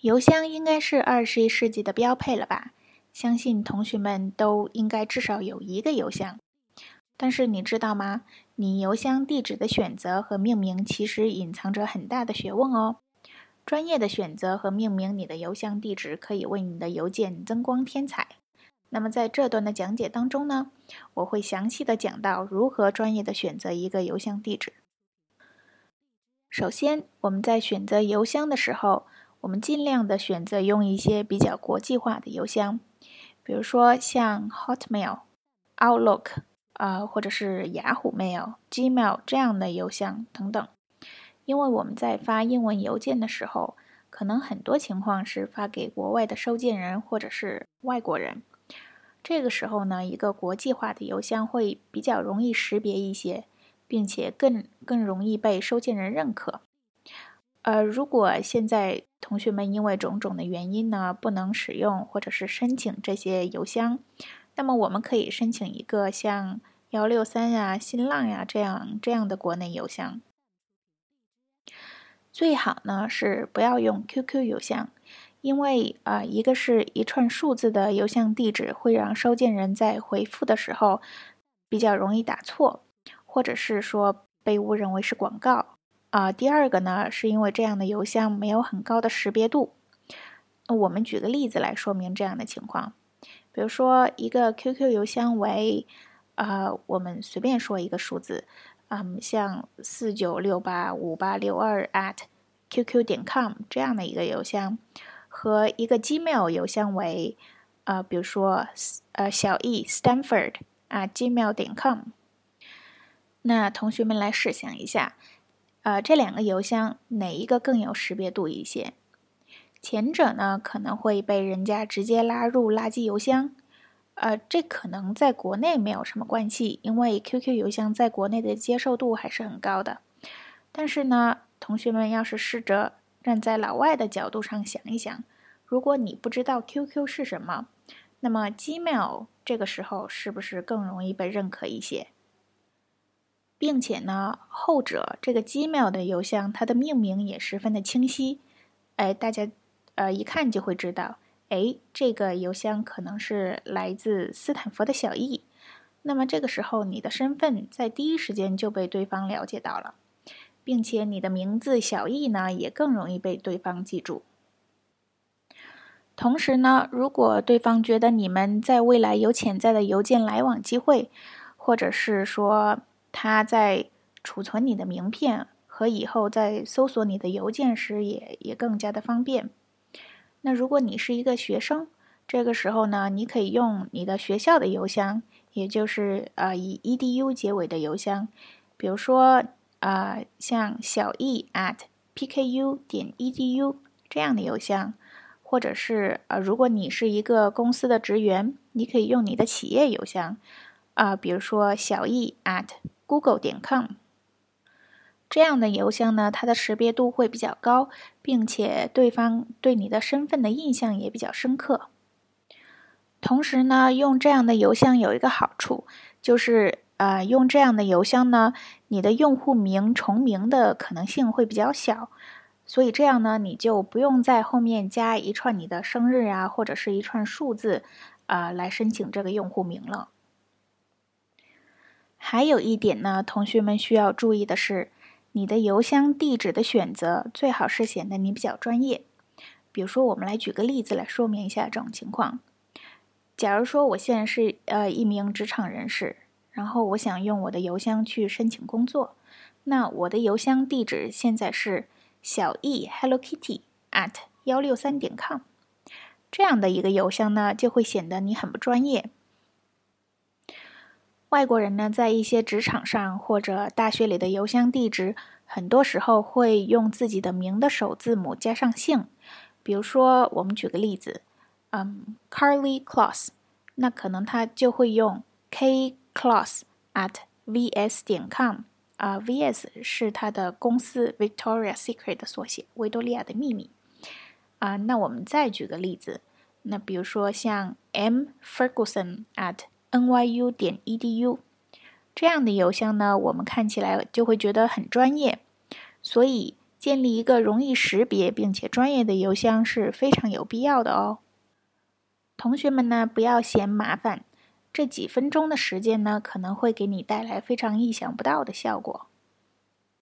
邮箱应该是二十一世纪的标配了吧？相信同学们都应该至少有一个邮箱。但是你知道吗？你邮箱地址的选择和命名其实隐藏着很大的学问哦。专业的选择和命名你的邮箱地址，可以为你的邮件增光添彩。那么在这段的讲解当中呢，我会详细的讲到如何专业的选择一个邮箱地址。首先，我们在选择邮箱的时候，我们尽量的选择用一些比较国际化的邮箱，比如说像 Hotmail、Outlook。啊，或者是雅虎 Mail、Gmail 这样的邮箱等等，因为我们在发英文邮件的时候，可能很多情况是发给国外的收件人或者是外国人。这个时候呢，一个国际化的邮箱会比较容易识别一些，并且更更容易被收件人认可。呃，如果现在同学们因为种种的原因呢，不能使用或者是申请这些邮箱。那么我们可以申请一个像幺六三呀、新浪呀这样这样的国内邮箱。最好呢是不要用 QQ 邮箱，因为啊，一个是一串数字的邮箱地址会让收件人在回复的时候比较容易打错，或者是说被误认为是广告啊。第二个呢，是因为这样的邮箱没有很高的识别度。我们举个例子来说明这样的情况。比如说，一个 QQ 邮箱为，呃，我们随便说一个数字，嗯，像四九六八五八六二 at qq 点 com 这样的一个邮箱，和一个 Gmail 邮箱为，呃，比如说，呃，小易 Stanford 啊 Gmail 点 com，那同学们来试想一下，呃，这两个邮箱哪一个更有识别度一些？前者呢可能会被人家直接拉入垃圾邮箱，呃，这可能在国内没有什么关系，因为 QQ 邮箱在国内的接受度还是很高的。但是呢，同学们要是试着站在老外的角度上想一想，如果你不知道 QQ 是什么，那么 Gmail 这个时候是不是更容易被认可一些？并且呢，后者这个 Gmail 的邮箱，它的命名也十分的清晰，哎，大家。呃，一看就会知道，哎，这个邮箱可能是来自斯坦福的小易。那么这个时候，你的身份在第一时间就被对方了解到了，并且你的名字小易呢，也更容易被对方记住。同时呢，如果对方觉得你们在未来有潜在的邮件来往机会，或者是说他在储存你的名片，和以后在搜索你的邮件时也也更加的方便。那如果你是一个学生，这个时候呢，你可以用你的学校的邮箱，也就是呃以 edu 结尾的邮箱，比如说啊像小易 at pku 点 edu 这样的邮箱，或者是呃如果你是一个公司的职员，你可以用你的企业邮箱啊，比如说小易 at google 点 com。这样的邮箱呢，它的识别度会比较高，并且对方对你的身份的印象也比较深刻。同时呢，用这样的邮箱有一个好处，就是呃，用这样的邮箱呢，你的用户名重名的可能性会比较小，所以这样呢，你就不用在后面加一串你的生日啊，或者是一串数字啊，来申请这个用户名了。还有一点呢，同学们需要注意的是。你的邮箱地址的选择最好是显得你比较专业。比如说，我们来举个例子来说明一下这种情况。假如说我现在是呃一名职场人士，然后我想用我的邮箱去申请工作，那我的邮箱地址现在是小易 Hello Kitty at 幺六三点 com，这样的一个邮箱呢，就会显得你很不专业。外国人呢，在一些职场上或者大学里的邮箱地址，很多时候会用自己的名的首字母加上姓。比如说，我们举个例子，嗯，Carly Claus，那可能他就会用 K Claus at vs 点 com 啊，vs 是他的公司 Victoria Secret 的缩写，维多利亚的秘密啊。那我们再举个例子，那比如说像 M Ferguson at nyu 点 edu 这样的邮箱呢，我们看起来就会觉得很专业，所以建立一个容易识别并且专业的邮箱是非常有必要的哦。同学们呢，不要嫌麻烦，这几分钟的时间呢，可能会给你带来非常意想不到的效果。